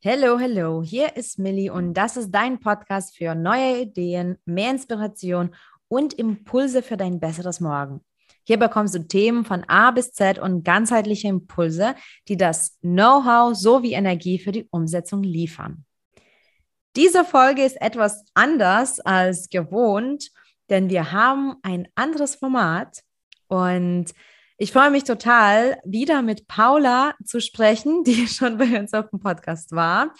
Hello, hello, hier ist Millie und das ist dein Podcast für neue Ideen, mehr Inspiration und Impulse für dein besseres Morgen. Hier bekommst du Themen von A bis Z und ganzheitliche Impulse, die das Know-how sowie Energie für die Umsetzung liefern. Diese Folge ist etwas anders als gewohnt, denn wir haben ein anderes Format und ich freue mich total, wieder mit Paula zu sprechen, die schon bei uns auf dem Podcast war.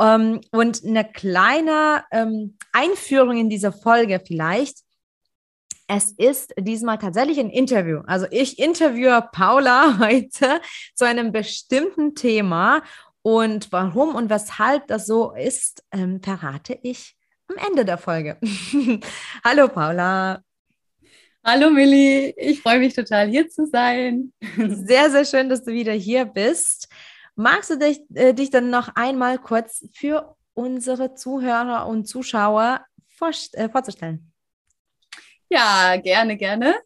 Ähm, und eine kleine um, Einführung in diese Folge vielleicht. Es ist diesmal tatsächlich ein Interview. Also ich interviewe Paula heute zu einem bestimmten Thema. Und warum und weshalb das so ist, ähm, verrate ich am Ende der Folge. Hallo Paula. Hallo Milli, ich freue mich total hier zu sein. Sehr, sehr schön, dass du wieder hier bist. Magst du dich, äh, dich dann noch einmal kurz für unsere Zuhörer und Zuschauer vor, äh, vorzustellen? Ja, gerne, gerne.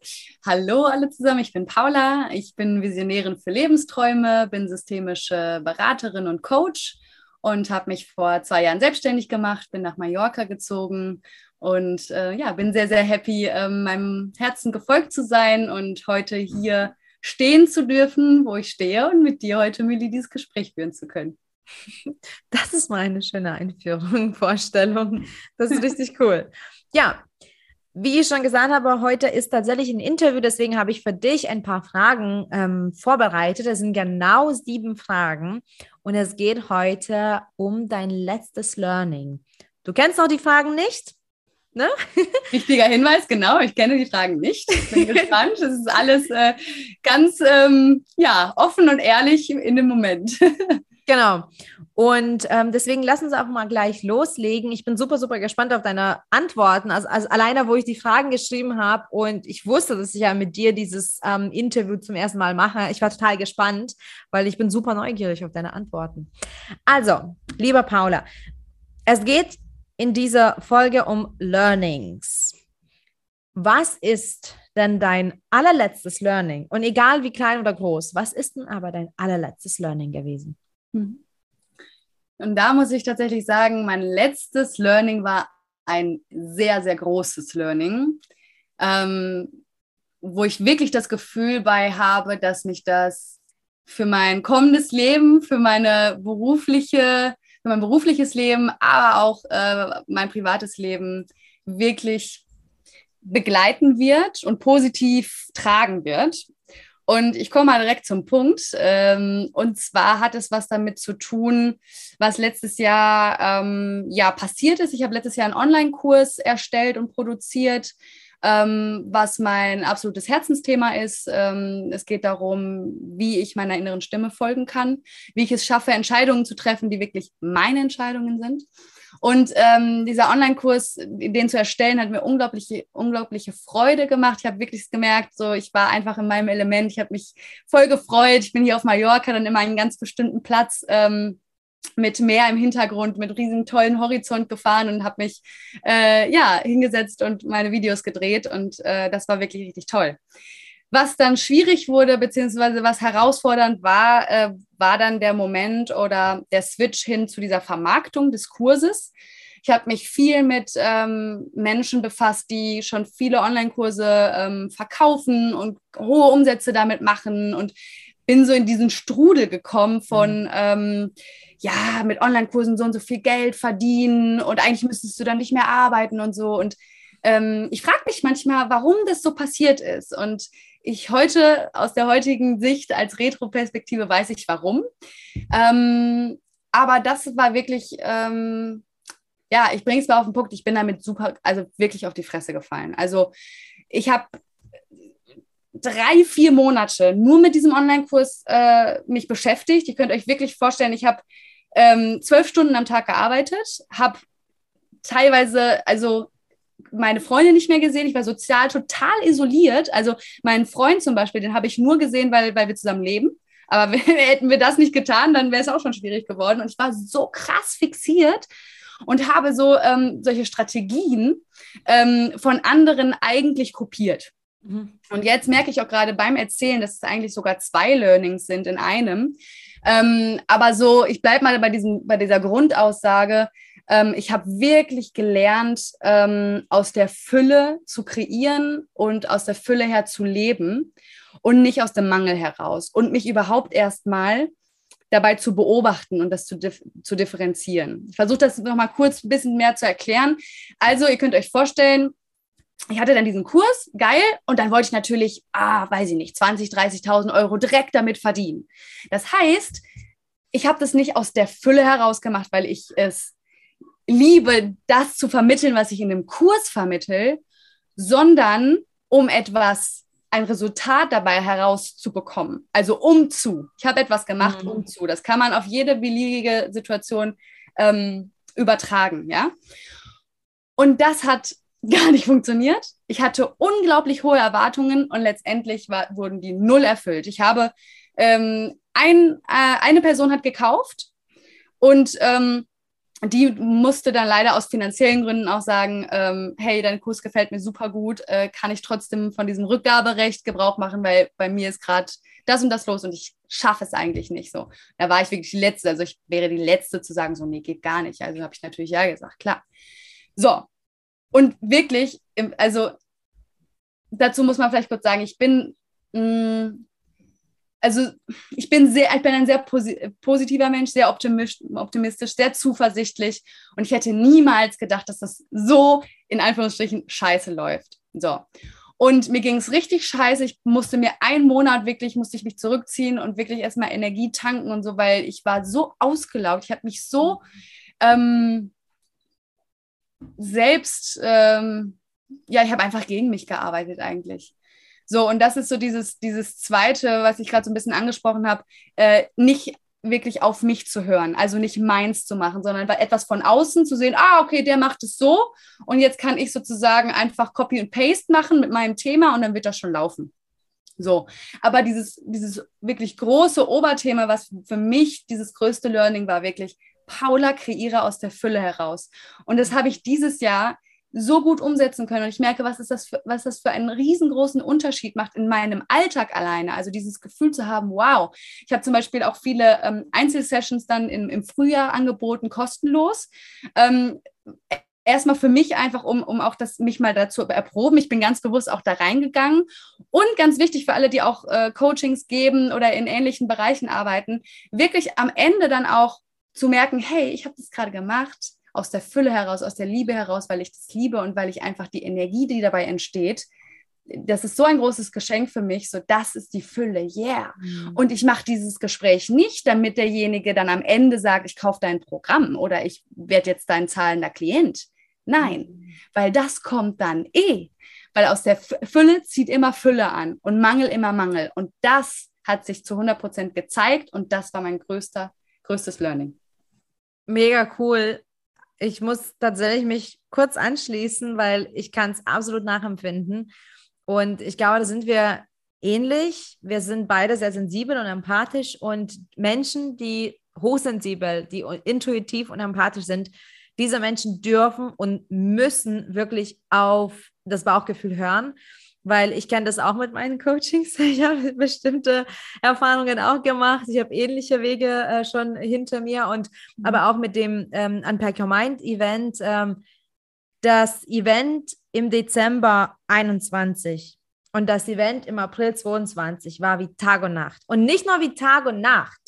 Hallo alle zusammen, ich bin Paula, ich bin Visionärin für Lebensträume, bin systemische Beraterin und Coach und habe mich vor zwei Jahren selbstständig gemacht, bin nach Mallorca gezogen und äh, ja, bin sehr, sehr happy, äh, meinem Herzen gefolgt zu sein und heute hier stehen zu dürfen, wo ich stehe und mit dir heute, Millie, dieses Gespräch führen zu können. Das ist mal eine schöne Einführung, Vorstellung. Das ist richtig cool. Ja, wie ich schon gesagt habe, heute ist tatsächlich ein Interview, deswegen habe ich für dich ein paar Fragen ähm, vorbereitet. Es sind genau sieben Fragen und es geht heute um dein letztes Learning. Du kennst noch die Fragen nicht? Ne? Wichtiger Hinweis, genau, ich kenne die Fragen nicht. Ich bin gespannt. Das ist alles äh, ganz ähm, ja, offen und ehrlich in dem Moment. genau. Und ähm, deswegen lass uns auch mal gleich loslegen. Ich bin super, super gespannt auf deine Antworten. Also, also alleine, wo ich die Fragen geschrieben habe und ich wusste, dass ich ja mit dir dieses ähm, Interview zum ersten Mal mache. Ich war total gespannt, weil ich bin super neugierig auf deine Antworten. Also, lieber Paula, es geht in dieser Folge um Learnings. Was ist denn dein allerletztes Learning? Und egal wie klein oder groß, was ist denn aber dein allerletztes Learning gewesen? Mhm. Und da muss ich tatsächlich sagen, mein letztes Learning war ein sehr, sehr großes Learning, ähm, wo ich wirklich das Gefühl bei habe, dass mich das für mein kommendes Leben, für meine berufliche für mein berufliches Leben, aber auch äh, mein privates Leben wirklich begleiten wird und positiv tragen wird. Und ich komme mal direkt zum Punkt. Ähm, und zwar hat es was damit zu tun, was letztes Jahr ähm, ja passiert ist. Ich habe letztes Jahr einen Online-Kurs erstellt und produziert ähm, was mein absolutes Herzensthema ist. Ähm, es geht darum, wie ich meiner inneren Stimme folgen kann, wie ich es schaffe, Entscheidungen zu treffen, die wirklich meine Entscheidungen sind. Und ähm, dieser Online-Kurs, den zu erstellen, hat mir unglaubliche, unglaubliche Freude gemacht. Ich habe wirklich gemerkt, so ich war einfach in meinem Element. Ich habe mich voll gefreut. Ich bin hier auf Mallorca dann immer einen ganz bestimmten Platz. Ähm, mit Meer im Hintergrund, mit riesen tollen Horizont gefahren und habe mich äh, ja hingesetzt und meine Videos gedreht und äh, das war wirklich richtig toll. Was dann schwierig wurde, beziehungsweise was herausfordernd war, äh, war dann der Moment oder der Switch hin zu dieser Vermarktung des Kurses. Ich habe mich viel mit ähm, Menschen befasst, die schon viele Online-Kurse ähm, verkaufen und hohe Umsätze damit machen und bin so in diesen Strudel gekommen von, mhm. ähm, ja, mit Online-Kursen so und so viel Geld verdienen und eigentlich müsstest du dann nicht mehr arbeiten und so. Und ähm, ich frage mich manchmal, warum das so passiert ist. Und ich heute aus der heutigen Sicht als Retro-Perspektive weiß ich warum. Ähm, aber das war wirklich, ähm, ja, ich bringe es mal auf den Punkt, ich bin damit super, also wirklich auf die Fresse gefallen. Also ich habe drei, vier Monate nur mit diesem Online-Kurs äh, mich beschäftigt. Ihr könnt euch wirklich vorstellen, ich habe ähm, zwölf Stunden am Tag gearbeitet, habe teilweise, also meine Freunde nicht mehr gesehen. Ich war sozial total isoliert. Also meinen Freund zum Beispiel, den habe ich nur gesehen, weil, weil wir zusammen leben. Aber hätten wir das nicht getan, dann wäre es auch schon schwierig geworden. Und ich war so krass fixiert und habe so ähm, solche Strategien ähm, von anderen eigentlich kopiert. Mhm. Und jetzt merke ich auch gerade beim Erzählen, dass es eigentlich sogar zwei Learnings sind in einem. Ähm, aber so, ich bleibe mal bei, diesem, bei dieser Grundaussage. Ähm, ich habe wirklich gelernt, ähm, aus der Fülle zu kreieren und aus der Fülle her zu leben und nicht aus dem Mangel heraus und mich überhaupt erstmal dabei zu beobachten und das zu, dif zu differenzieren. Ich versuche das nochmal kurz ein bisschen mehr zu erklären. Also, ihr könnt euch vorstellen, ich hatte dann diesen Kurs, geil, und dann wollte ich natürlich, ah, weiß ich nicht, 20, 30.000 Euro direkt damit verdienen. Das heißt, ich habe das nicht aus der Fülle heraus gemacht, weil ich es liebe, das zu vermitteln, was ich in dem Kurs vermittel, sondern um etwas ein Resultat dabei herauszubekommen. Also um zu. Ich habe etwas gemacht, mhm. um zu. Das kann man auf jede beliebige Situation ähm, übertragen, ja. Und das hat gar nicht funktioniert. Ich hatte unglaublich hohe Erwartungen und letztendlich war, wurden die null erfüllt. Ich habe ähm, ein, äh, eine Person hat gekauft und ähm, die musste dann leider aus finanziellen Gründen auch sagen, ähm, hey, dein Kurs gefällt mir super gut, äh, kann ich trotzdem von diesem Rückgaberecht Gebrauch machen, weil bei mir ist gerade das und das los und ich schaffe es eigentlich nicht so. Da war ich wirklich die Letzte, also ich wäre die Letzte zu sagen, so, nee, geht gar nicht. Also habe ich natürlich ja gesagt, klar. So, und wirklich, also dazu muss man vielleicht kurz sagen, ich bin mh, mm, also ich bin sehr, ich bin ein sehr positiver Mensch, sehr optimistisch, sehr zuversichtlich und ich hätte niemals gedacht, dass das so in Anführungsstrichen scheiße läuft. So. Und mir ging es richtig scheiße. Ich musste mir einen Monat wirklich, musste ich mich zurückziehen und wirklich erstmal Energie tanken und so, weil ich war so ausgelaugt. Ich habe mich so ähm, selbst, ähm, ja, ich habe einfach gegen mich gearbeitet eigentlich. So, und das ist so dieses, dieses Zweite, was ich gerade so ein bisschen angesprochen habe, äh, nicht wirklich auf mich zu hören, also nicht meins zu machen, sondern etwas von außen zu sehen, ah, okay, der macht es so und jetzt kann ich sozusagen einfach Copy und Paste machen mit meinem Thema und dann wird das schon laufen. So, aber dieses, dieses wirklich große Oberthema, was für mich dieses größte Learning war, wirklich, Paula, kreiere aus der Fülle heraus. Und das habe ich dieses Jahr so gut umsetzen können. Und ich merke, was, ist das für, was das für einen riesengroßen Unterschied macht in meinem Alltag alleine. Also dieses Gefühl zu haben, wow. Ich habe zum Beispiel auch viele ähm, Einzelsessions dann im, im Frühjahr angeboten, kostenlos. Ähm, erstmal für mich einfach, um, um auch das mich mal dazu erproben. Ich bin ganz bewusst auch da reingegangen. Und ganz wichtig für alle, die auch äh, Coachings geben oder in ähnlichen Bereichen arbeiten, wirklich am Ende dann auch zu merken, hey, ich habe das gerade gemacht aus der Fülle heraus, aus der Liebe heraus, weil ich das liebe und weil ich einfach die Energie, die dabei entsteht, das ist so ein großes Geschenk für mich, so das ist die Fülle, yeah. Mhm. Und ich mache dieses Gespräch nicht, damit derjenige dann am Ende sagt, ich kaufe dein Programm oder ich werde jetzt dein zahlender Klient. Nein, mhm. weil das kommt dann eh, weil aus der Fülle zieht immer Fülle an und Mangel immer Mangel. Und das hat sich zu 100 Prozent gezeigt und das war mein größter, größtes Learning. Mega cool ich muss tatsächlich mich kurz anschließen, weil ich kann es absolut nachempfinden. Und ich glaube, da sind wir ähnlich. Wir sind beide sehr sensibel und empathisch und Menschen, die hochsensibel, die intuitiv und empathisch sind, diese Menschen dürfen und müssen wirklich auf das Bauchgefühl hören weil ich kenne das auch mit meinen Coachings. Ich habe bestimmte Erfahrungen auch gemacht. Ich habe ähnliche Wege äh, schon hinter mir und mhm. aber auch mit dem ähm, Unpack Your Mind Event. Ähm, das Event im Dezember 21 und das Event im April 22 war wie Tag und Nacht. Und nicht nur wie Tag und Nacht.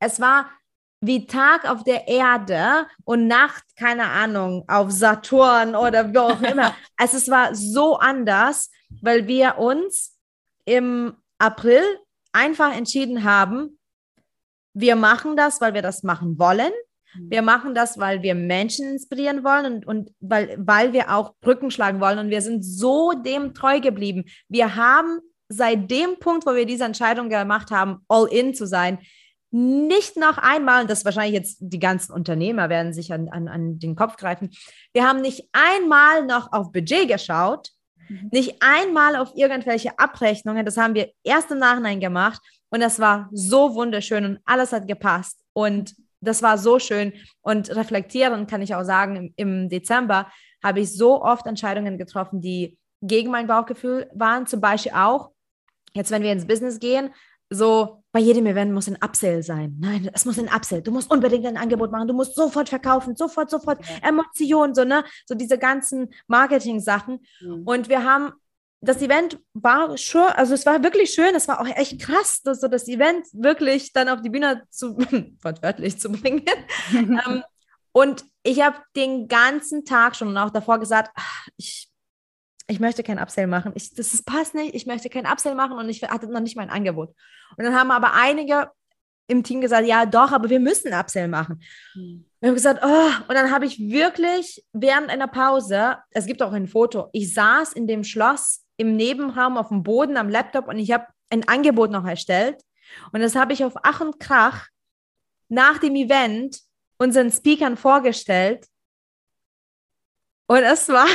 Es war wie Tag auf der Erde und Nacht, keine Ahnung, auf Saturn oder wie auch immer. also es war so anders, weil wir uns im April einfach entschieden haben, wir machen das, weil wir das machen wollen. Mhm. Wir machen das, weil wir Menschen inspirieren wollen und, und weil, weil wir auch Brücken schlagen wollen. Und wir sind so dem treu geblieben. Wir haben seit dem Punkt, wo wir diese Entscheidung gemacht haben, all in zu sein, nicht noch einmal, und das wahrscheinlich jetzt die ganzen Unternehmer werden sich an, an, an den Kopf greifen, wir haben nicht einmal noch auf Budget geschaut, mhm. nicht einmal auf irgendwelche Abrechnungen, das haben wir erst im Nachhinein gemacht und das war so wunderschön und alles hat gepasst und das war so schön und reflektieren kann ich auch sagen, im, im Dezember habe ich so oft Entscheidungen getroffen, die gegen mein Bauchgefühl waren. Zum Beispiel auch, jetzt wenn wir ins Business gehen, so bei jedem Event muss ein Upsell sein. Nein, es muss ein Upsell. Du musst unbedingt ein Angebot machen. Du musst sofort verkaufen, sofort, sofort. Ja. Emotionen, so, ne? So diese ganzen Marketing-Sachen. Mhm. Und wir haben das Event war schon, also es war wirklich schön, es war auch echt krass, dass so das Event wirklich dann auf die Bühne zu, wortwörtlich zu bringen. ähm, und ich habe den ganzen Tag schon und auch davor gesagt, ach, ich, ich möchte kein Upsell machen. Ich, das ist, passt nicht, ich möchte kein Upsell machen und ich hatte noch nicht mein Angebot. Und dann haben aber einige im Team gesagt, ja doch, aber wir müssen Upsell machen. Mhm. Wir haben gesagt, oh, und dann habe ich wirklich während einer Pause, es gibt auch ein Foto, ich saß in dem Schloss im Nebenraum auf dem Boden am Laptop und ich habe ein Angebot noch erstellt. Und das habe ich auf Ach und Krach nach dem Event unseren Speakern vorgestellt. Und es war,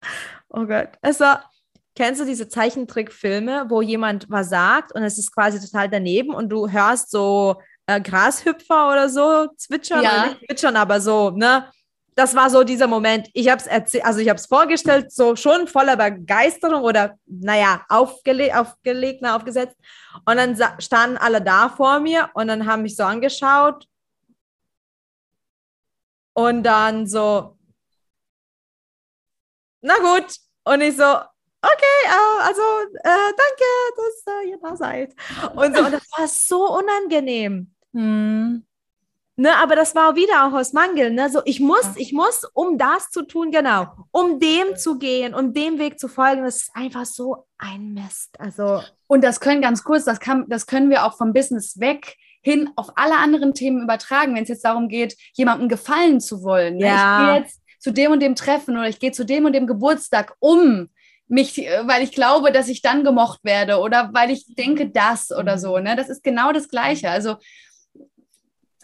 oh Gott, war, kennst du diese Zeichentrickfilme, wo jemand was sagt und es ist quasi total daneben und du hörst so äh, Grashüpfer oder so zwitschern, ja. oder nicht zwitschern, aber so, ne? das war so dieser Moment. Ich habe es also ich habe es vorgestellt, so schon voller Begeisterung oder naja, aufgele aufgelegt, na, aufgesetzt. Und dann standen alle da vor mir und dann haben mich so angeschaut. Und dann so, na gut. Und ich so, okay, also äh, danke, dass äh, ihr da seid. Und, so, und das war so unangenehm. Hm. Ne, aber das war wieder auch aus Mangel. Ne? So, ich muss, ich muss, um das zu tun, genau, um dem zu gehen, um dem Weg zu folgen, das ist einfach so ein Mist. Also und das können ganz kurz, das kann, das können wir auch vom Business weg hin auf alle anderen Themen übertragen, wenn es jetzt darum geht, jemandem gefallen zu wollen. Ne? Ja. Ich gehe jetzt zu dem und dem Treffen oder ich gehe zu dem und dem Geburtstag, um mich, weil ich glaube, dass ich dann gemocht werde oder weil ich denke das oder so. Ne? Das ist genau das Gleiche. Also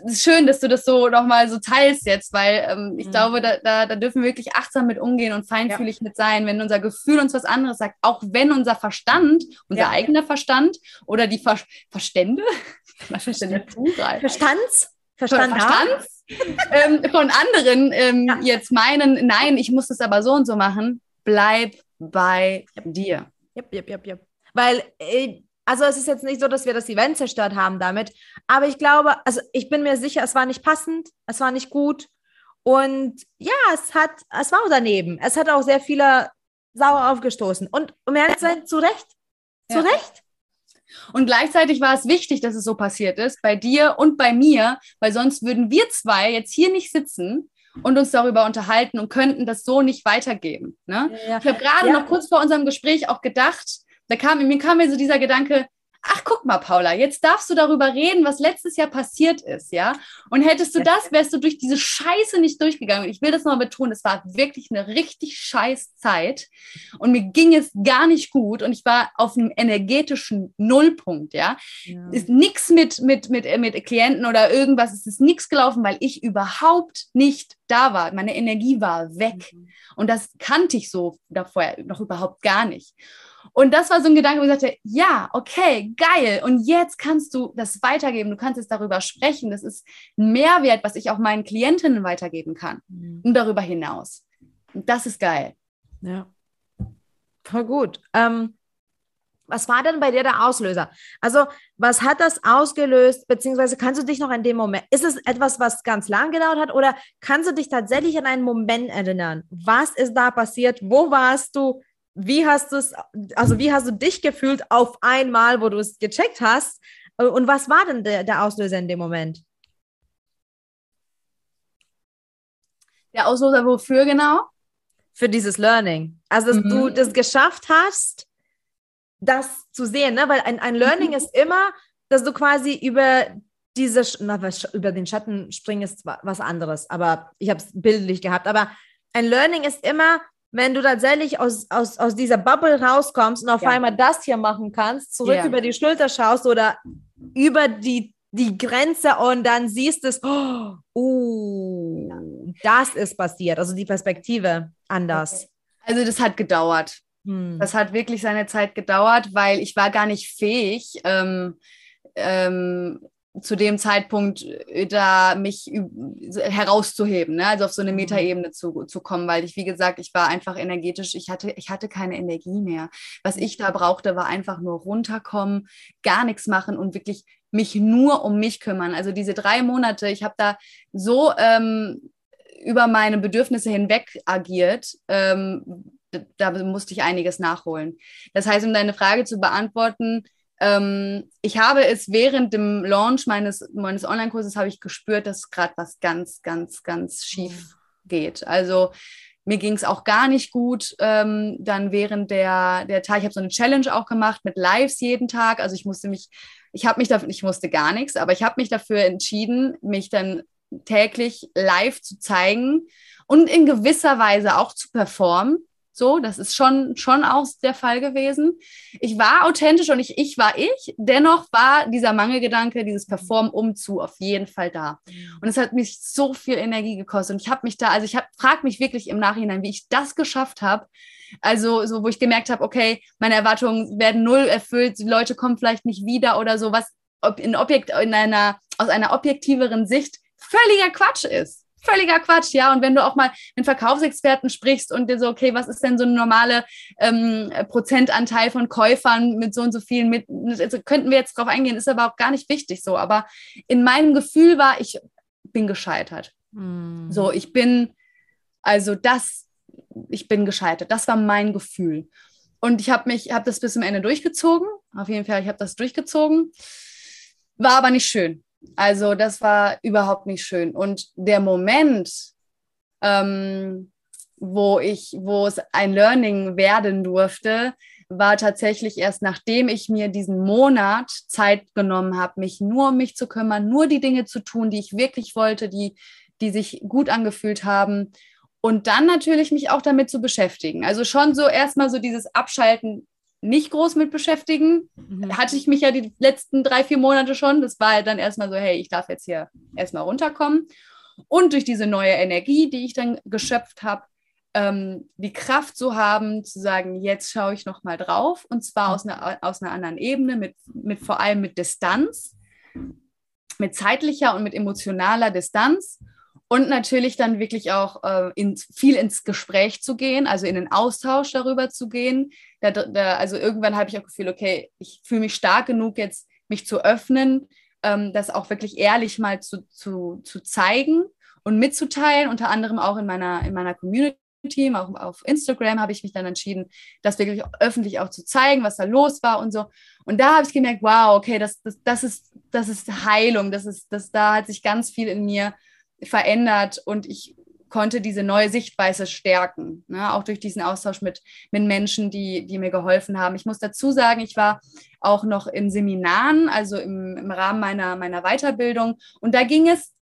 ist schön, dass du das so nochmal so teilst jetzt, weil ähm, ich mhm. glaube, da, da, da, dürfen wir wirklich achtsam mit umgehen und feinfühlig ja. mit sein, wenn unser Gefühl uns was anderes sagt, auch wenn unser Verstand, unser ja. eigener Verstand oder die Ver Verstände, Verstände Verstands? Verstand Verstands ähm, von anderen ähm, ja. jetzt meinen, nein, ich muss das aber so und so machen, bleib bei dir. Yep, yep, yep, yep. Weil äh, also es ist jetzt nicht so, dass wir das Event zerstört haben damit, aber ich glaube, also ich bin mir sicher, es war nicht passend, es war nicht gut und ja, es hat, es war daneben. Es hat auch sehr viele sauer aufgestoßen und um ehrlich zu sein, zu Recht, zu ja. Recht. Und gleichzeitig war es wichtig, dass es so passiert ist, bei dir und bei mir, weil sonst würden wir zwei jetzt hier nicht sitzen und uns darüber unterhalten und könnten das so nicht weitergeben. Ne? Ja, Ich habe gerade ja. noch kurz vor unserem Gespräch auch gedacht, da kam, mir kam mir so dieser Gedanke, ach guck mal, Paula, jetzt darfst du darüber reden, was letztes Jahr passiert ist, ja? Und hättest du das, wärst du durch diese Scheiße nicht durchgegangen. Und ich will das noch betonen, es war wirklich eine richtig scheiß Zeit und mir ging es gar nicht gut und ich war auf einem energetischen Nullpunkt, ja? ja. Ist nichts mit, mit, mit, mit Klienten oder irgendwas, es ist nichts gelaufen, weil ich überhaupt nicht da war. Meine Energie war weg. Mhm. Und das kannte ich so davor noch überhaupt gar nicht. Und das war so ein Gedanke, wo ich sagte, ja, okay, geil. Und jetzt kannst du das weitergeben. Du kannst jetzt darüber sprechen. Das ist ein Mehrwert, was ich auch meinen Klientinnen weitergeben kann. Mhm. Und darüber hinaus. Und das ist geil. Ja. Voll gut. Ähm, was war denn bei dir der Auslöser? Also, was hat das ausgelöst? Beziehungsweise kannst du dich noch an den Moment, ist es etwas, was ganz lang gedauert hat? Oder kannst du dich tatsächlich an einen Moment erinnern? Was ist da passiert? Wo warst du? Wie hast du es, also wie hast du dich gefühlt auf einmal, wo du es gecheckt hast? Und was war denn der, der Auslöser in dem Moment? Der Auslöser wofür genau? Für dieses Learning. Also, dass mhm. du das geschafft hast, das zu sehen, ne? Weil ein, ein Learning mhm. ist immer, dass du quasi über diese, na, über den Schatten springen ist was anderes, aber ich habe es bildlich gehabt. Aber ein Learning ist immer, wenn du tatsächlich aus, aus, aus dieser Bubble rauskommst und auf ja. einmal das hier machen kannst, zurück ja. über die Schulter schaust oder über die, die Grenze und dann siehst es, oh, uh, das ist passiert, also die Perspektive anders. Also das hat gedauert. Hm. Das hat wirklich seine Zeit gedauert, weil ich war gar nicht fähig, ähm, ähm, zu dem Zeitpunkt äh, da mich herauszuheben, ne? also auf so eine mhm. Metaebene zu, zu kommen, weil ich, wie gesagt, ich war einfach energetisch, ich hatte, ich hatte keine Energie mehr. Was ich da brauchte, war einfach nur runterkommen, gar nichts machen und wirklich mich nur um mich kümmern. Also diese drei Monate, ich habe da so ähm, über meine Bedürfnisse hinweg agiert, ähm, da musste ich einiges nachholen. Das heißt, um deine Frage zu beantworten, ähm, ich habe es während dem Launch meines, meines Online-Kurses habe ich gespürt, dass gerade was ganz, ganz, ganz schief geht. Also mir ging es auch gar nicht gut. Ähm, dann während der, der Tag, ich habe so eine Challenge auch gemacht mit Lives jeden Tag. Also ich musste mich, ich habe mich dafür, ich musste gar nichts, aber ich habe mich dafür entschieden, mich dann täglich live zu zeigen und in gewisser Weise auch zu performen. So, das ist schon, schon auch der Fall gewesen. Ich war authentisch und ich, ich war ich. Dennoch war dieser Mangelgedanke, dieses Perform umzu auf jeden Fall da. Und es hat mich so viel Energie gekostet. Und ich habe mich da, also ich frage mich wirklich im Nachhinein, wie ich das geschafft habe. Also, so, wo ich gemerkt habe, okay, meine Erwartungen werden null erfüllt, die Leute kommen vielleicht nicht wieder oder so, was in Objekt, in einer, aus einer objektiveren Sicht völliger Quatsch ist völliger Quatsch, ja. Und wenn du auch mal mit Verkaufsexperten sprichst und dir so, okay, was ist denn so ein normaler ähm, Prozentanteil von Käufern mit so und so vielen, mit, also könnten wir jetzt drauf eingehen, ist aber auch gar nicht wichtig so. Aber in meinem Gefühl war, ich bin gescheitert. Mhm. So, ich bin, also das, ich bin gescheitert. Das war mein Gefühl. Und ich habe mich, habe das bis zum Ende durchgezogen. Auf jeden Fall, ich habe das durchgezogen. War aber nicht schön. Also das war überhaupt nicht schön. Und der Moment, ähm, wo ich, wo es ein Learning werden durfte, war tatsächlich erst nachdem ich mir diesen Monat Zeit genommen habe, mich nur um mich zu kümmern, nur die Dinge zu tun, die ich wirklich wollte, die, die sich gut angefühlt haben. Und dann natürlich mich auch damit zu beschäftigen. Also schon so erstmal so dieses Abschalten nicht groß mit beschäftigen. Mhm. Hatte ich mich ja die letzten drei, vier Monate schon. Das war dann erstmal so, hey, ich darf jetzt hier erstmal runterkommen. Und durch diese neue Energie, die ich dann geschöpft habe, ähm, die Kraft zu haben, zu sagen, jetzt schaue ich nochmal drauf. Und zwar mhm. aus einer, aus einer anderen Ebene, mit, mit vor allem mit Distanz, mit zeitlicher und mit emotionaler Distanz. Und natürlich dann wirklich auch äh, in, viel ins Gespräch zu gehen, also in den Austausch darüber zu gehen, da, da, also irgendwann habe ich auch Gefühl, okay, ich fühle mich stark genug, jetzt mich zu öffnen, ähm, das auch wirklich ehrlich mal zu, zu, zu zeigen und mitzuteilen, unter anderem auch in meiner, in meiner Community. Auch auf Instagram habe ich mich dann entschieden, das wirklich öffentlich auch zu zeigen, was da los war und so. Und da habe ich gemerkt, wow, okay, das, das, das, ist, das ist Heilung, das ist, das, da hat sich ganz viel in mir verändert und ich konnte diese neue Sichtweise stärken, ne? auch durch diesen Austausch mit, mit Menschen, die, die mir geholfen haben. Ich muss dazu sagen, ich war auch noch in Seminaren, also im, im Rahmen meiner, meiner Weiterbildung. Und da ging es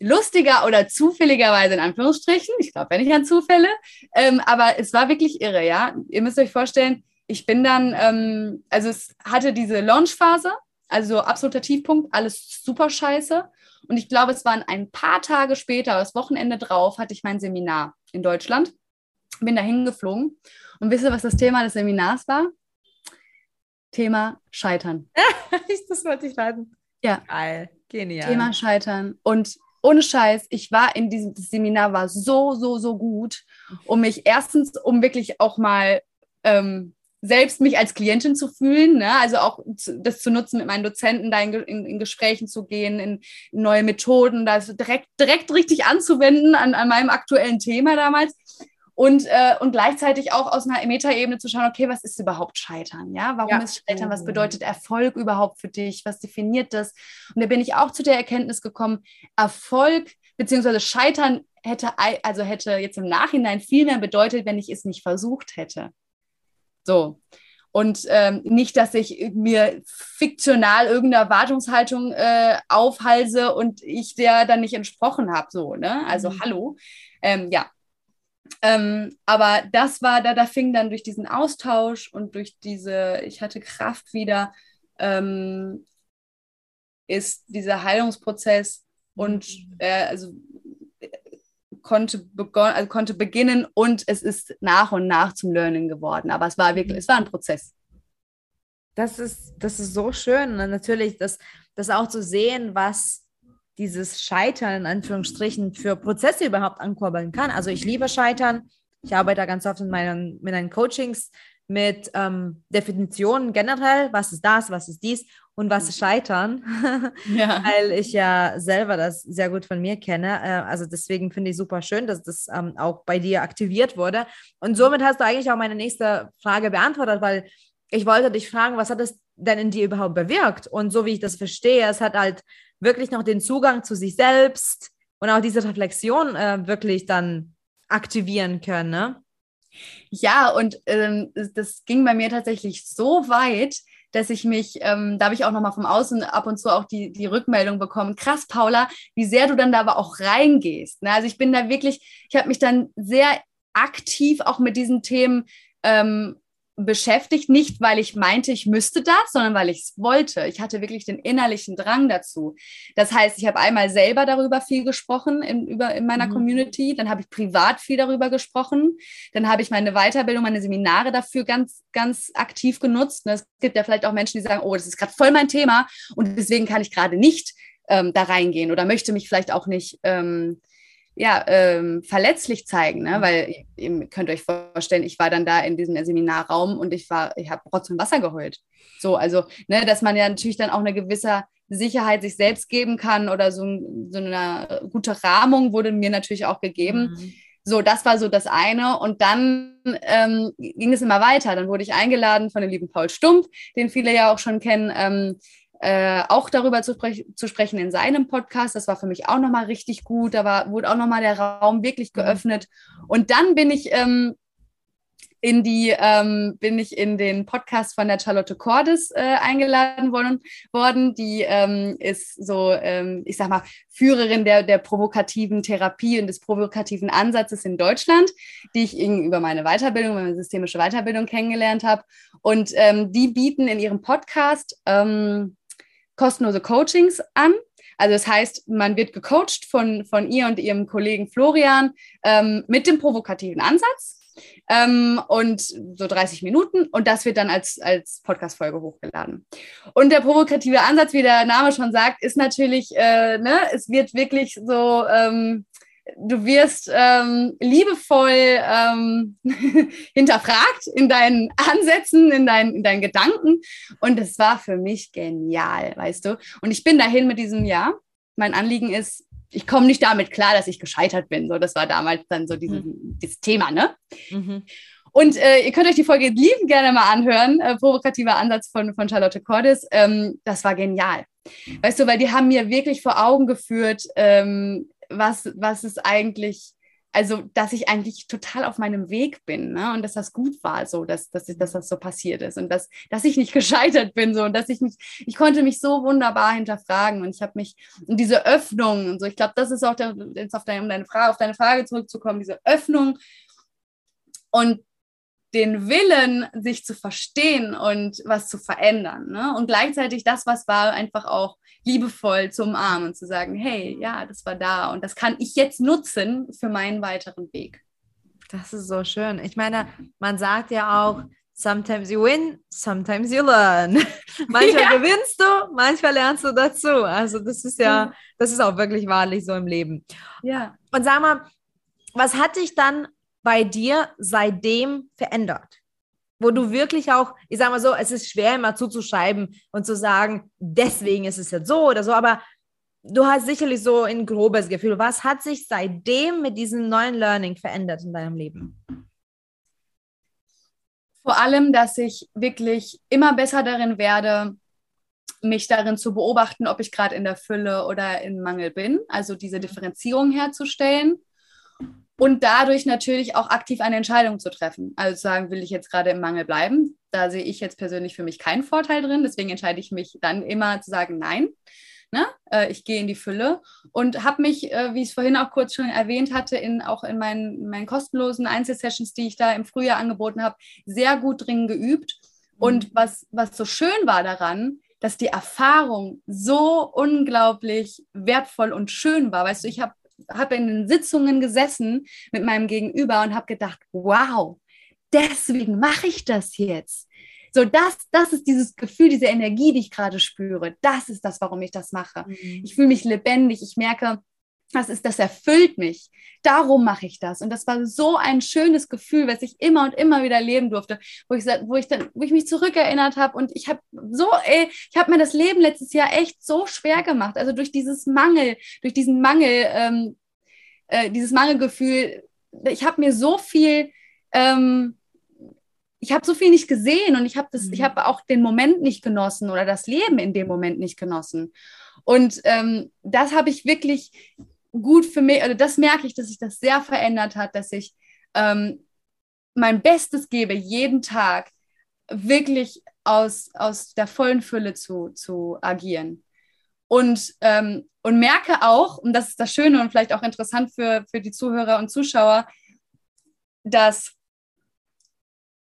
lustiger oder zufälligerweise in Anführungsstrichen, ich glaube, wenn nicht an Zufälle, ähm, aber es war wirklich irre, ja. Ihr müsst euch vorstellen, ich bin dann, ähm, also es hatte diese Launchphase, also absoluter Tiefpunkt, alles super scheiße. Und ich glaube, es waren ein paar Tage später, das Wochenende drauf, hatte ich mein Seminar in Deutschland. Bin da hingeflogen. Und wisst ihr, was das Thema des Seminars war? Thema Scheitern. das wollte ich leiten. Ja. Geil. Genial. Thema Scheitern. Und ohne Scheiß, ich war in diesem Seminar war so, so, so gut, um mich erstens, um wirklich auch mal ähm, selbst mich als Klientin zu fühlen, ne? also auch zu, das zu nutzen, mit meinen Dozenten da in, in, in Gesprächen zu gehen, in, in, neue Methoden, das direkt, direkt richtig anzuwenden an, an meinem aktuellen Thema damals. Und, äh, und gleichzeitig auch aus einer Metaebene zu schauen, okay, was ist überhaupt Scheitern? Ja, warum ja. ist Scheitern? Was bedeutet Erfolg überhaupt für dich? Was definiert das? Und da bin ich auch zu der Erkenntnis gekommen, Erfolg bzw. Scheitern hätte, also hätte jetzt im Nachhinein viel mehr bedeutet, wenn ich es nicht versucht hätte. So. Und ähm, nicht, dass ich mir fiktional irgendeine Erwartungshaltung äh, aufhalse und ich der dann nicht entsprochen habe. So, ne? Also mhm. hallo. Ähm, ja. Ähm, aber das war, da, da fing dann durch diesen Austausch und durch diese, ich hatte Kraft wieder, ähm, ist dieser Heilungsprozess und mhm. äh, also konnte, also konnte beginnen und es ist nach und nach zum Learning geworden. Aber es war wirklich, es war ein Prozess. Das ist, das ist so schön. Und natürlich, das, das auch zu sehen, was dieses Scheitern in Anführungsstrichen für Prozesse überhaupt ankurbeln kann. Also ich liebe Scheitern. Ich arbeite da ganz oft in meinen, mit meinen Coachings mit ähm, Definitionen generell, was ist das, was ist dies und was ist Scheitern, ja. weil ich ja selber das sehr gut von mir kenne. Äh, also deswegen finde ich super schön, dass das ähm, auch bei dir aktiviert wurde. Und somit hast du eigentlich auch meine nächste Frage beantwortet, weil ich wollte dich fragen, was hat es denn in dir überhaupt bewirkt? Und so wie ich das verstehe, es hat halt wirklich noch den Zugang zu sich selbst und auch diese Reflexion äh, wirklich dann aktivieren können. Ne? Ja, und ähm, das ging bei mir tatsächlich so weit, dass ich mich, ähm, da habe ich auch nochmal vom Außen ab und zu auch die, die Rückmeldung bekommen, krass, Paula, wie sehr du dann da aber auch reingehst. Ne? Also ich bin da wirklich, ich habe mich dann sehr aktiv auch mit diesen Themen ähm, beschäftigt, nicht weil ich meinte, ich müsste das, sondern weil ich es wollte. Ich hatte wirklich den innerlichen Drang dazu. Das heißt, ich habe einmal selber darüber viel gesprochen in, über, in meiner mhm. Community, dann habe ich privat viel darüber gesprochen, dann habe ich meine Weiterbildung, meine Seminare dafür ganz, ganz aktiv genutzt. Es gibt ja vielleicht auch Menschen, die sagen, oh, das ist gerade voll mein Thema und deswegen kann ich gerade nicht ähm, da reingehen oder möchte mich vielleicht auch nicht ähm, ja, ähm, verletzlich zeigen, ne? Mhm. weil ihr könnt euch vorstellen, ich war dann da in diesem Seminarraum und ich war, ich habe Rotz und Wasser geheult. So, also, ne, dass man ja natürlich dann auch eine gewisse Sicherheit sich selbst geben kann oder so, so eine gute Rahmung wurde mir natürlich auch gegeben. Mhm. So, das war so das eine. Und dann ähm, ging es immer weiter. Dann wurde ich eingeladen von dem lieben Paul Stumpf, den viele ja auch schon kennen, ähm, äh, auch darüber zu, zu, sprechen in seinem Podcast. Das war für mich auch nochmal richtig gut. Da war, wurde auch nochmal der Raum wirklich mhm. geöffnet. Und dann bin ich ähm, in die, ähm, bin ich in den Podcast von der Charlotte Cordes äh, eingeladen worden, worden. Die ähm, ist so, ähm, ich sag mal, Führerin der, der provokativen Therapie und des provokativen Ansatzes in Deutschland, die ich über meine Weiterbildung, meine systemische Weiterbildung kennengelernt habe. Und ähm, die bieten in ihrem Podcast ähm, kostenlose Coachings an. Also das heißt, man wird gecoacht von, von ihr und ihrem Kollegen Florian ähm, mit dem provokativen Ansatz ähm, und so 30 Minuten und das wird dann als, als Podcast-Folge hochgeladen. Und der provokative Ansatz, wie der Name schon sagt, ist natürlich, äh, ne, es wird wirklich so ähm, du wirst ähm, liebevoll ähm, hinterfragt in deinen Ansätzen, in, dein, in deinen Gedanken. Und es war für mich genial, weißt du. Und ich bin dahin mit diesem Ja. Mein Anliegen ist, ich komme nicht damit klar, dass ich gescheitert bin. So, das war damals dann so dieses, mhm. dieses Thema, ne? Mhm. Und äh, ihr könnt euch die Folge lieben gerne mal anhören. Äh, provokativer Ansatz von, von Charlotte Cordes. Ähm, das war genial. Weißt du, weil die haben mir wirklich vor Augen geführt, ähm, was, was ist eigentlich, also dass ich eigentlich total auf meinem Weg bin ne? und dass das gut war, so dass, dass, dass das so passiert ist und dass, dass ich nicht gescheitert bin so und dass ich mich, ich konnte mich so wunderbar hinterfragen und ich habe mich und diese Öffnung und so, ich glaube, das ist auch der, jetzt auf deine, um deine Frage, auf deine Frage zurückzukommen, diese Öffnung und den Willen, sich zu verstehen und was zu verändern. Ne? Und gleichzeitig das, was war, einfach auch liebevoll zu umarmen und zu sagen, hey, ja, das war da und das kann ich jetzt nutzen für meinen weiteren Weg. Das ist so schön. Ich meine, man sagt ja auch, sometimes you win, sometimes you learn. manchmal ja. gewinnst du, manchmal lernst du dazu. Also das ist ja, das ist auch wirklich wahrlich so im Leben. Ja. Und sag mal, was hat dich dann bei dir seitdem verändert? Wo du wirklich auch, ich sage mal so, es ist schwer immer zuzuschreiben und zu sagen, deswegen ist es jetzt so oder so, aber du hast sicherlich so ein grobes Gefühl. Was hat sich seitdem mit diesem neuen Learning verändert in deinem Leben? Vor allem, dass ich wirklich immer besser darin werde, mich darin zu beobachten, ob ich gerade in der Fülle oder im Mangel bin. Also diese Differenzierung herzustellen und dadurch natürlich auch aktiv eine Entscheidung zu treffen. Also sagen, will ich jetzt gerade im Mangel bleiben? Da sehe ich jetzt persönlich für mich keinen Vorteil drin. Deswegen entscheide ich mich dann immer zu sagen, nein. Ne? Äh, ich gehe in die Fülle und habe mich, äh, wie ich es vorhin auch kurz schon erwähnt hatte, in, auch in meinen, in meinen kostenlosen Einzelsessions, die ich da im Frühjahr angeboten habe, sehr gut drin geübt. Und mhm. was, was so schön war daran, dass die Erfahrung so unglaublich wertvoll und schön war. Weißt du, ich habe habe in den Sitzungen gesessen mit meinem Gegenüber und habe gedacht, wow, deswegen mache ich das jetzt. So, das, das ist dieses Gefühl, diese Energie, die ich gerade spüre. Das ist das, warum ich das mache. Mhm. Ich fühle mich lebendig. Ich merke, das ist, das erfüllt mich. Darum mache ich das. Und das war so ein schönes Gefühl, was ich immer und immer wieder leben durfte, wo ich, wo ich, dann, wo ich mich zurückerinnert habe. Und ich habe so, ey, ich habe mir das Leben letztes Jahr echt so schwer gemacht. Also durch dieses Mangel, durch diesen Mangel, ähm, äh, dieses Mangelgefühl. Ich habe mir so viel, ähm, ich habe so viel nicht gesehen und ich habe das, mhm. ich habe auch den Moment nicht genossen oder das Leben in dem Moment nicht genossen. Und ähm, das habe ich wirklich gut für mich, also das merke ich, dass sich das sehr verändert hat, dass ich ähm, mein Bestes gebe, jeden Tag wirklich aus, aus der vollen Fülle zu, zu agieren. Und, ähm, und merke auch, und das ist das Schöne und vielleicht auch interessant für, für die Zuhörer und Zuschauer, dass,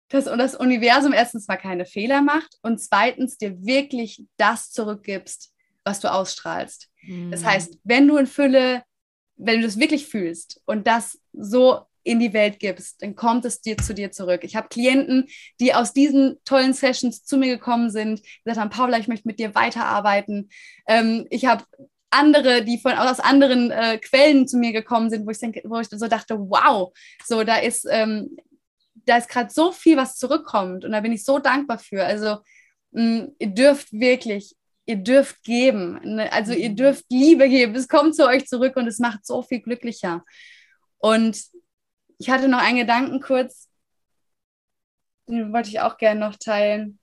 dass das Universum erstens mal keine Fehler macht und zweitens dir wirklich das zurückgibst, was du ausstrahlst. Mhm. Das heißt, wenn du in Fülle wenn du das wirklich fühlst und das so in die Welt gibst, dann kommt es dir zu dir zurück. Ich habe Klienten, die aus diesen tollen Sessions zu mir gekommen sind, gesagt haben, Paula, ich möchte mit dir weiterarbeiten. Ähm, ich habe andere, die von aus anderen äh, Quellen zu mir gekommen sind, wo ich, denke, wo ich so dachte, wow, so da ist, ähm, da ist gerade so viel, was zurückkommt und da bin ich so dankbar für. Also mh, ihr dürft wirklich ihr dürft geben. Ne? Also ihr mhm. dürft Liebe geben. Es kommt zu euch zurück und es macht so viel glücklicher. Und ich hatte noch einen Gedanken kurz, den wollte ich auch gerne noch teilen.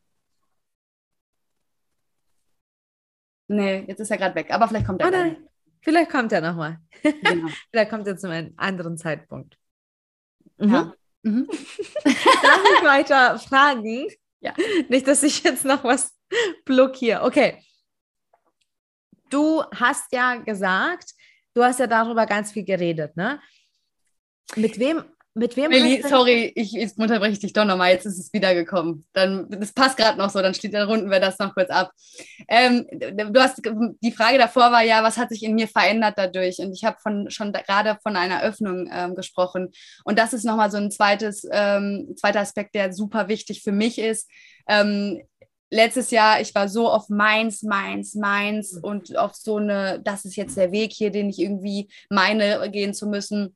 Nee, jetzt ist er gerade weg, aber vielleicht kommt er. Oh nein, vielleicht kommt er nochmal. Genau. vielleicht kommt er zu einem anderen Zeitpunkt. Mhm. Ja. Mhm. Darf ich weiter fragen? Ja. Nicht, dass ich jetzt noch was blockiere. Okay du hast ja gesagt, du hast ja darüber ganz viel geredet, ne? Mit wem, mit wem Millie, sorry, ich, ich unterbreche dich doch nochmal, jetzt ist es wiedergekommen. Dann, das passt gerade noch so, dann steht dann runden wir das noch kurz ab. Ähm, du hast, die Frage davor war ja, was hat sich in mir verändert dadurch? Und ich habe von, schon gerade von einer Öffnung ähm, gesprochen. Und das ist nochmal so ein zweites, ähm, zweiter Aspekt, der super wichtig für mich ist. Ähm, letztes Jahr, ich war so auf meins, meins, meins mhm. und auf so eine, das ist jetzt der Weg hier, den ich irgendwie meine, gehen zu müssen.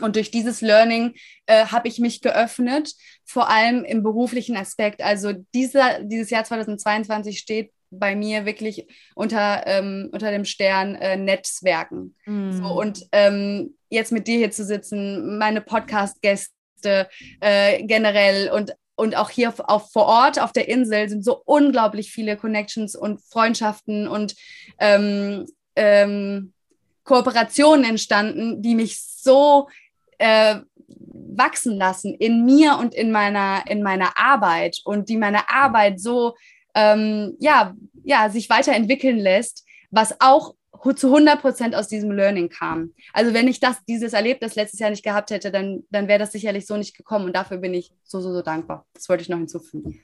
Und durch dieses Learning äh, habe ich mich geöffnet, vor allem im beruflichen Aspekt. Also dieser, dieses Jahr 2022 steht bei mir wirklich unter, ähm, unter dem Stern äh, Netzwerken. Mm. So, und ähm, jetzt mit dir hier zu sitzen, meine Podcast-Gäste äh, generell und und auch hier auf, auf, vor Ort auf der Insel sind so unglaublich viele Connections und Freundschaften und ähm, ähm, Kooperationen entstanden, die mich so äh, wachsen lassen in mir und in meiner, in meiner Arbeit und die meine Arbeit so ähm, ja, ja, sich weiterentwickeln lässt, was auch zu 100 Prozent aus diesem Learning kam. Also wenn ich das, dieses Erlebnis letztes Jahr nicht gehabt hätte, dann, dann wäre das sicherlich so nicht gekommen und dafür bin ich so, so, so dankbar. Das wollte ich noch hinzufügen.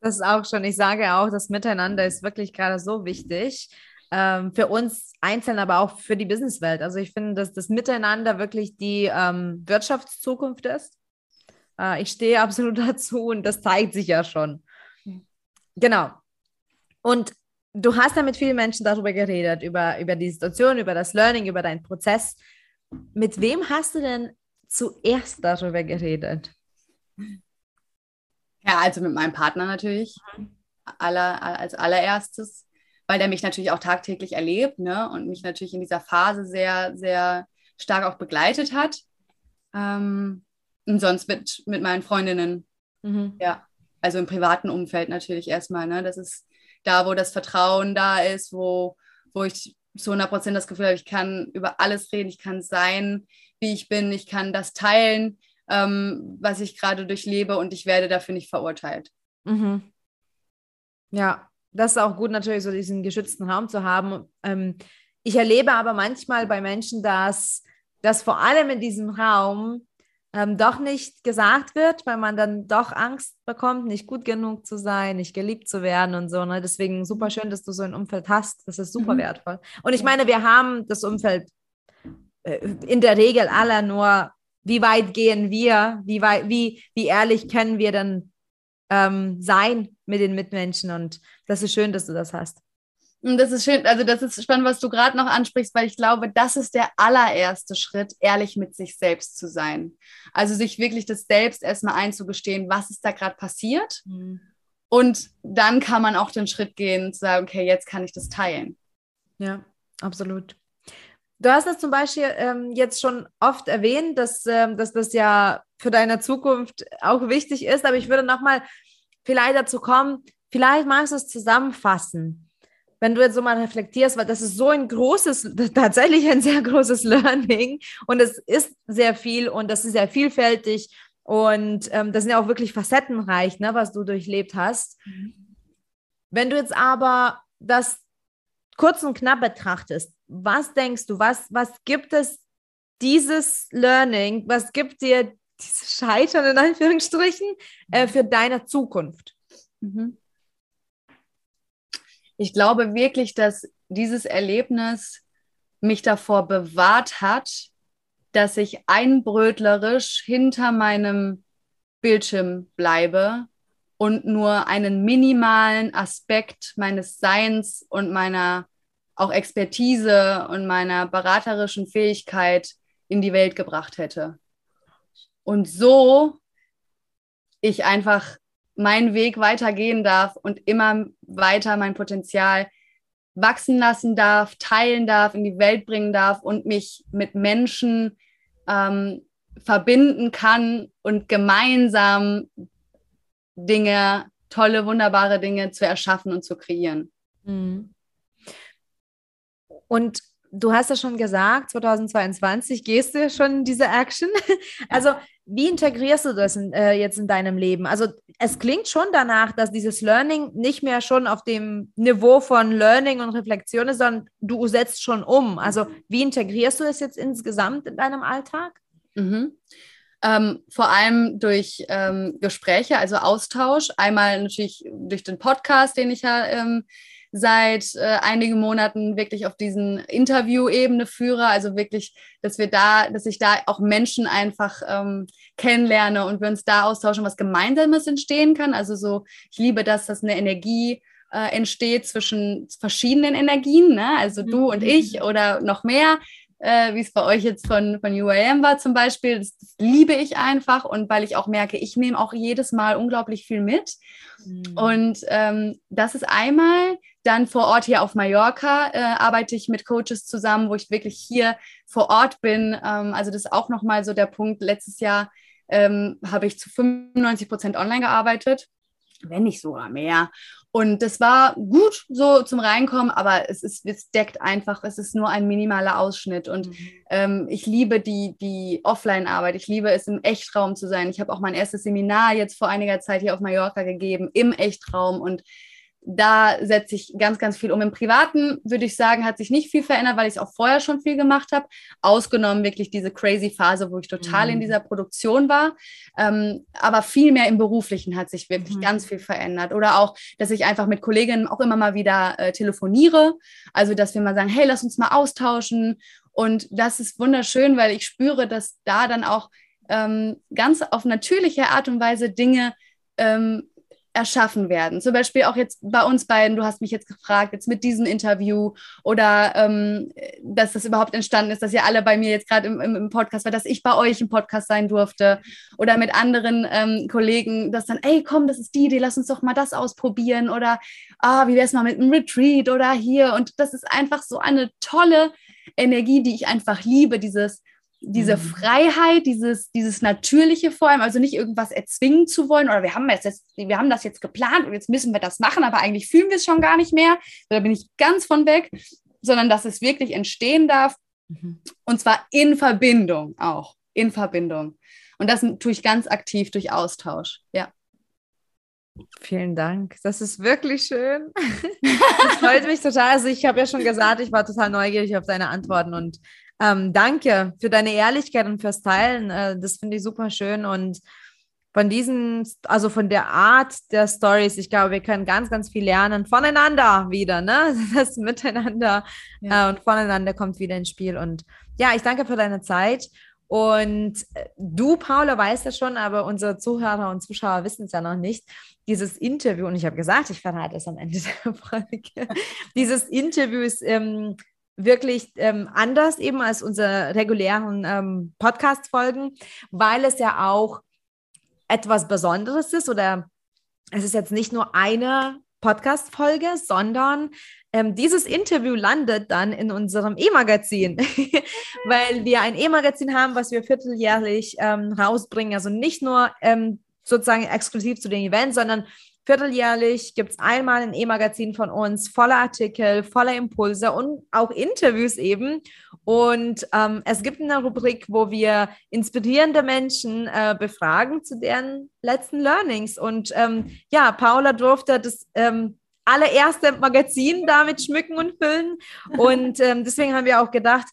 Das ist auch schon, ich sage auch, das Miteinander ist wirklich gerade so wichtig. Ähm, für uns einzeln, aber auch für die Businesswelt. Also ich finde, dass das Miteinander wirklich die ähm, Wirtschaftszukunft ist. Äh, ich stehe absolut dazu und das zeigt sich ja schon. Genau. Und du hast ja mit vielen Menschen darüber geredet, über, über die Situation, über das Learning, über deinen Prozess. Mit wem hast du denn zuerst darüber geredet? Ja, also mit meinem Partner natürlich, aller, als allererstes, weil der mich natürlich auch tagtäglich erlebt ne? und mich natürlich in dieser Phase sehr, sehr stark auch begleitet hat. Ähm, und sonst mit, mit meinen Freundinnen. Mhm. Ja, also im privaten Umfeld natürlich erstmal. Ne? Das ist da, wo das Vertrauen da ist, wo, wo ich zu 100 Prozent das Gefühl habe, ich kann über alles reden, ich kann sein, wie ich bin, ich kann das teilen, ähm, was ich gerade durchlebe und ich werde dafür nicht verurteilt. Mhm. Ja, das ist auch gut, natürlich so diesen geschützten Raum zu haben. Ähm, ich erlebe aber manchmal bei Menschen, dass, dass vor allem in diesem Raum ähm, doch nicht gesagt wird, weil man dann doch Angst bekommt, nicht gut genug zu sein, nicht geliebt zu werden und so. Ne? Deswegen super mhm. schön, dass du so ein Umfeld hast. Das ist super mhm. wertvoll. Und ich meine, wir haben das Umfeld äh, in der Regel alle nur, wie weit gehen wir, wie, weit, wie, wie ehrlich können wir denn ähm, sein mit den Mitmenschen. Und das ist schön, dass du das hast. Das ist schön, also das ist spannend, was du gerade noch ansprichst, weil ich glaube, das ist der allererste Schritt, ehrlich mit sich selbst zu sein. Also sich wirklich das selbst erstmal einzugestehen, was ist da gerade passiert. Mhm. Und dann kann man auch den Schritt gehen, zu sagen, okay, jetzt kann ich das teilen. Ja, absolut. Du hast das zum Beispiel ähm, jetzt schon oft erwähnt, dass, ähm, dass das ja für deine Zukunft auch wichtig ist, aber ich würde nochmal vielleicht dazu kommen, vielleicht magst du es zusammenfassen, wenn du jetzt so mal reflektierst, weil das ist so ein großes, tatsächlich ein sehr großes Learning und es ist sehr viel und das ist sehr vielfältig und ähm, das sind ja auch wirklich facettenreich, ne, was du durchlebt hast. Mhm. Wenn du jetzt aber das kurz und knapp betrachtest, was denkst du, was, was gibt es dieses Learning, was gibt dir dieses Scheitern in Anführungsstrichen äh, für deine Zukunft? Mhm. Ich glaube wirklich, dass dieses Erlebnis mich davor bewahrt hat, dass ich einbrötlerisch hinter meinem Bildschirm bleibe und nur einen minimalen Aspekt meines Seins und meiner auch Expertise und meiner beraterischen Fähigkeit in die Welt gebracht hätte. Und so ich einfach meinen Weg weitergehen darf und immer weiter mein Potenzial wachsen lassen darf, teilen darf, in die Welt bringen darf und mich mit Menschen ähm, verbinden kann und gemeinsam Dinge, tolle, wunderbare Dinge zu erschaffen und zu kreieren. Mhm. Und du hast ja schon gesagt, 2022 gehst du schon in diese Action. Also wie integrierst du das in, äh, jetzt in deinem Leben? Also es klingt schon danach, dass dieses Learning nicht mehr schon auf dem Niveau von Learning und Reflexion ist, sondern du setzt schon um. Also wie integrierst du das jetzt insgesamt in deinem Alltag? Mhm. Ähm, vor allem durch ähm, Gespräche, also Austausch. Einmal natürlich durch den Podcast, den ich ja ähm, seit äh, einigen Monaten wirklich auf diesen Interview-Ebene führe. Also wirklich, dass wir da, dass ich da auch Menschen einfach ähm, kennenlerne und wir uns da austauschen, was Gemeinsames entstehen kann. Also so, ich liebe das, dass eine Energie äh, entsteht zwischen verschiedenen Energien, ne? also du und mhm. ich oder noch mehr, äh, wie es bei euch jetzt von, von UAM war zum Beispiel. Das, das, liebe ich einfach und weil ich auch merke, ich nehme auch jedes Mal unglaublich viel mit. Mhm. Und ähm, das ist einmal dann vor Ort hier auf Mallorca äh, arbeite ich mit Coaches zusammen, wo ich wirklich hier vor Ort bin. Ähm, also das ist auch nochmal so der Punkt. Letztes Jahr ähm, habe ich zu 95 Prozent online gearbeitet, wenn nicht sogar mehr. Und das war gut so zum Reinkommen, aber es, ist, es deckt einfach, es ist nur ein minimaler Ausschnitt. Und mhm. ähm, ich liebe die, die Offline-Arbeit, ich liebe es, im Echtraum zu sein. Ich habe auch mein erstes Seminar jetzt vor einiger Zeit hier auf Mallorca gegeben, im Echtraum. Und da setze ich ganz, ganz viel um. Im Privaten würde ich sagen, hat sich nicht viel verändert, weil ich es auch vorher schon viel gemacht habe. Ausgenommen wirklich diese crazy Phase, wo ich total mhm. in dieser Produktion war. Ähm, aber viel mehr im Beruflichen hat sich wirklich mhm. ganz viel verändert. Oder auch, dass ich einfach mit Kolleginnen auch immer mal wieder äh, telefoniere. Also, dass wir mal sagen, hey, lass uns mal austauschen. Und das ist wunderschön, weil ich spüre, dass da dann auch ähm, ganz auf natürliche Art und Weise Dinge ähm, erschaffen werden. Zum Beispiel auch jetzt bei uns beiden, du hast mich jetzt gefragt, jetzt mit diesem Interview oder ähm, dass das überhaupt entstanden ist, dass ihr alle bei mir jetzt gerade im, im, im, Podcast war, dass ich bei euch im Podcast sein durfte oder mit anderen ähm, Kollegen, dass dann, ey, komm, das ist die Idee, lass uns doch mal das ausprobieren oder ah, wie wäre es mal mit einem Retreat oder hier und das ist einfach so eine tolle Energie, die ich einfach liebe, dieses diese mhm. Freiheit, dieses, dieses Natürliche vor allem, also nicht irgendwas erzwingen zu wollen oder wir haben, jetzt, wir haben das jetzt geplant und jetzt müssen wir das machen, aber eigentlich fühlen wir es schon gar nicht mehr. Da bin ich ganz von weg, sondern dass es wirklich entstehen darf mhm. und zwar in Verbindung auch, in Verbindung. Und das tue ich ganz aktiv durch Austausch, ja. Vielen Dank. Das ist wirklich schön. Das freut mich total. Also ich habe ja schon gesagt, ich war total neugierig auf deine Antworten und ähm, danke für deine Ehrlichkeit und fürs Teilen. Äh, das finde ich super schön und von diesen, also von der Art der Stories, ich glaube, wir können ganz, ganz viel lernen voneinander wieder, ne? Das Miteinander ja. äh, und voneinander kommt wieder ins Spiel. Und ja, ich danke für deine Zeit Und äh, du, Paula, weißt ja schon, aber unsere Zuhörer und Zuschauer wissen es ja noch nicht. Dieses Interview, und ich habe gesagt, ich verrate es am Ende der Folge. Dieses Interview ist ähm, wirklich ähm, anders eben als unsere regulären ähm, Podcast-Folgen, weil es ja auch etwas Besonderes ist oder es ist jetzt nicht nur eine Podcast-Folge, sondern ähm, dieses Interview landet dann in unserem E-Magazin, weil wir ein E-Magazin haben, was wir vierteljährlich ähm, rausbringen. Also nicht nur ähm, sozusagen exklusiv zu den Events, sondern vierteljährlich gibt es einmal ein E-Magazin von uns, voller Artikel, voller Impulse und auch Interviews eben. Und ähm, es gibt eine Rubrik, wo wir inspirierende Menschen äh, befragen zu deren letzten Learnings. Und ähm, ja, Paula durfte das ähm, allererste Magazin damit schmücken und füllen. Und ähm, deswegen haben wir auch gedacht,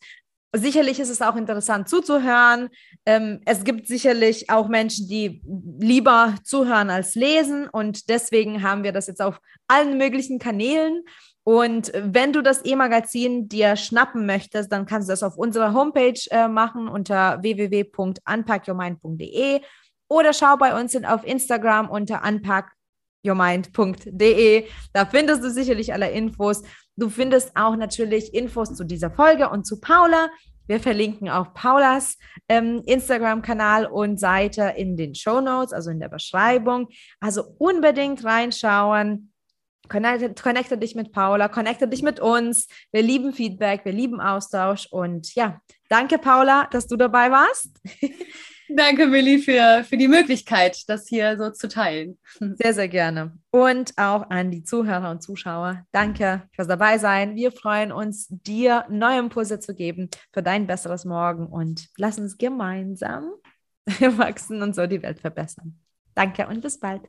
sicherlich ist es auch interessant zuzuhören. Ähm, es gibt sicherlich auch Menschen, die lieber zuhören als lesen. Und deswegen haben wir das jetzt auf allen möglichen Kanälen. Und wenn du das E-Magazin dir schnappen möchtest, dann kannst du das auf unserer Homepage äh, machen unter www.unpackyourmind.de oder schau bei uns auf Instagram unter unpack yourmind.de. Da findest du sicherlich alle Infos. Du findest auch natürlich Infos zu dieser Folge und zu Paula. Wir verlinken auch Paulas ähm, Instagram-Kanal und Seite in den Show Notes, also in der Beschreibung. Also unbedingt reinschauen. Connecte, connecte dich mit Paula, connecte dich mit uns. Wir lieben Feedback, wir lieben Austausch. Und ja, danke, Paula, dass du dabei warst. Danke, Millie, für, für die Möglichkeit, das hier so zu teilen. Sehr, sehr gerne. Und auch an die Zuhörer und Zuschauer. Danke fürs dabei sein. Wir freuen uns, dir neue Impulse zu geben für dein besseres Morgen und lass uns gemeinsam wachsen und so die Welt verbessern. Danke und bis bald.